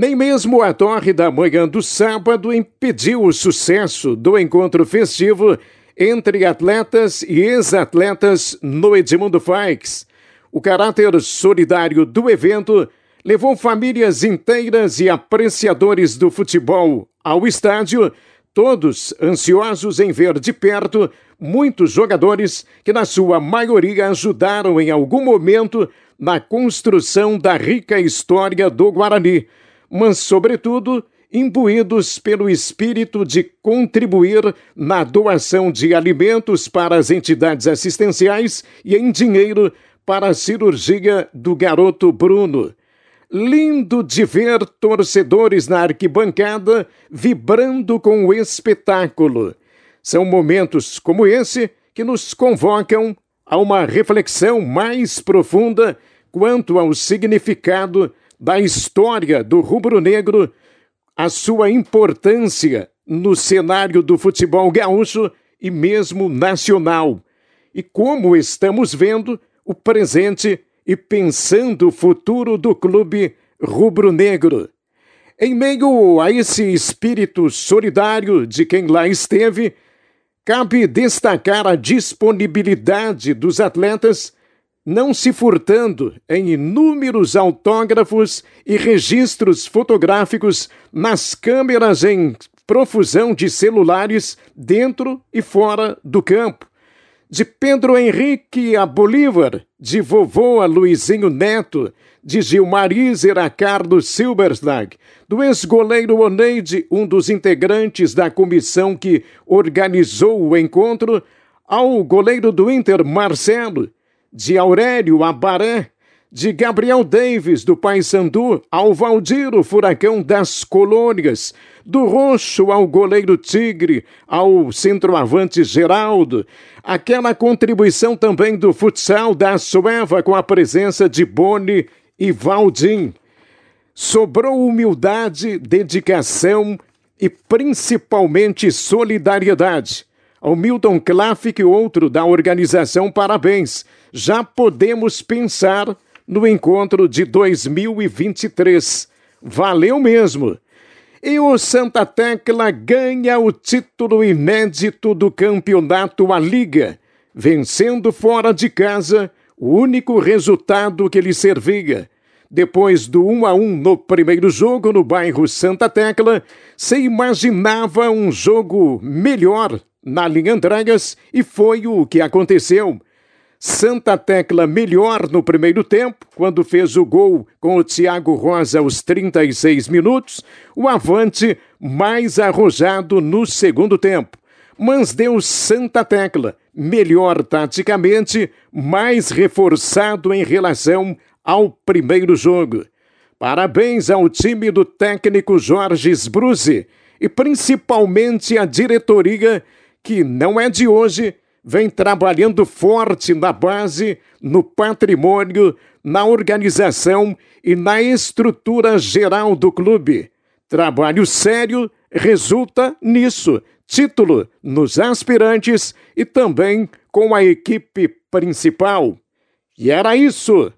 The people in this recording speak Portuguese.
Nem mesmo a torre da manhã do sábado impediu o sucesso do encontro festivo entre atletas e ex-atletas no Edmundo Faix. O caráter solidário do evento levou famílias inteiras e apreciadores do futebol ao estádio, todos ansiosos em ver de perto muitos jogadores que, na sua maioria, ajudaram em algum momento na construção da rica história do Guarani, mas, sobretudo, imbuídos pelo espírito de contribuir na doação de alimentos para as entidades assistenciais e em dinheiro para a cirurgia do garoto Bruno. Lindo de ver torcedores na arquibancada vibrando com o espetáculo. São momentos como esse que nos convocam a uma reflexão mais profunda quanto ao significado da história do rubro-negro, a sua importância no cenário do futebol gaúcho e mesmo nacional, e como estamos vendo o presente e pensando o futuro do clube rubro-negro. Em meio a esse espírito solidário de quem lá esteve, cabe destacar a disponibilidade dos atletas, não se furtando em inúmeros autógrafos e registros fotográficos nas câmeras em profusão de celulares dentro e fora do campo. De Pedro Henrique a Bolívar, de vovô a Luizinho Neto, de Gilmar Iser a Carlos Silberstag, do ex-goleiro Oneide, um dos integrantes da comissão que organizou o encontro, ao goleiro do Inter, Marcelo, de Aurélio Abaré, de Gabriel Davis, do Paysandu, ao Valdir, o furacão das colônias, do Roxo ao goleiro Tigre, ao centroavante Geraldo, aquela contribuição também do futsal da Sueva com a presença de Boni e Valdim. Sobrou humildade, dedicação e principalmente solidariedade. Ao Milton Klaffik, outro da organização, parabéns. Já podemos pensar no encontro de 2023. Valeu mesmo! E o Santa Tecla ganha o título inédito do campeonato A Liga, vencendo fora de casa o único resultado que lhe servia. Depois do 1 a 1 no primeiro jogo no bairro Santa Tecla, se imaginava um jogo melhor na linha Andregas e foi o que aconteceu. Santa Tecla melhor no primeiro tempo, quando fez o gol com o Thiago Rosa aos 36 minutos, o Avante mais arrojado no segundo tempo. Mas deu Santa Tecla, melhor taticamente, mais reforçado em relação ao primeiro jogo. Parabéns ao time do técnico Jorge Sbruzzi e principalmente à diretoria, que não é de hoje, vem trabalhando forte na base, no patrimônio, na organização e na estrutura geral do clube. Trabalho sério resulta nisso: título nos aspirantes e também com a equipe principal. E era isso.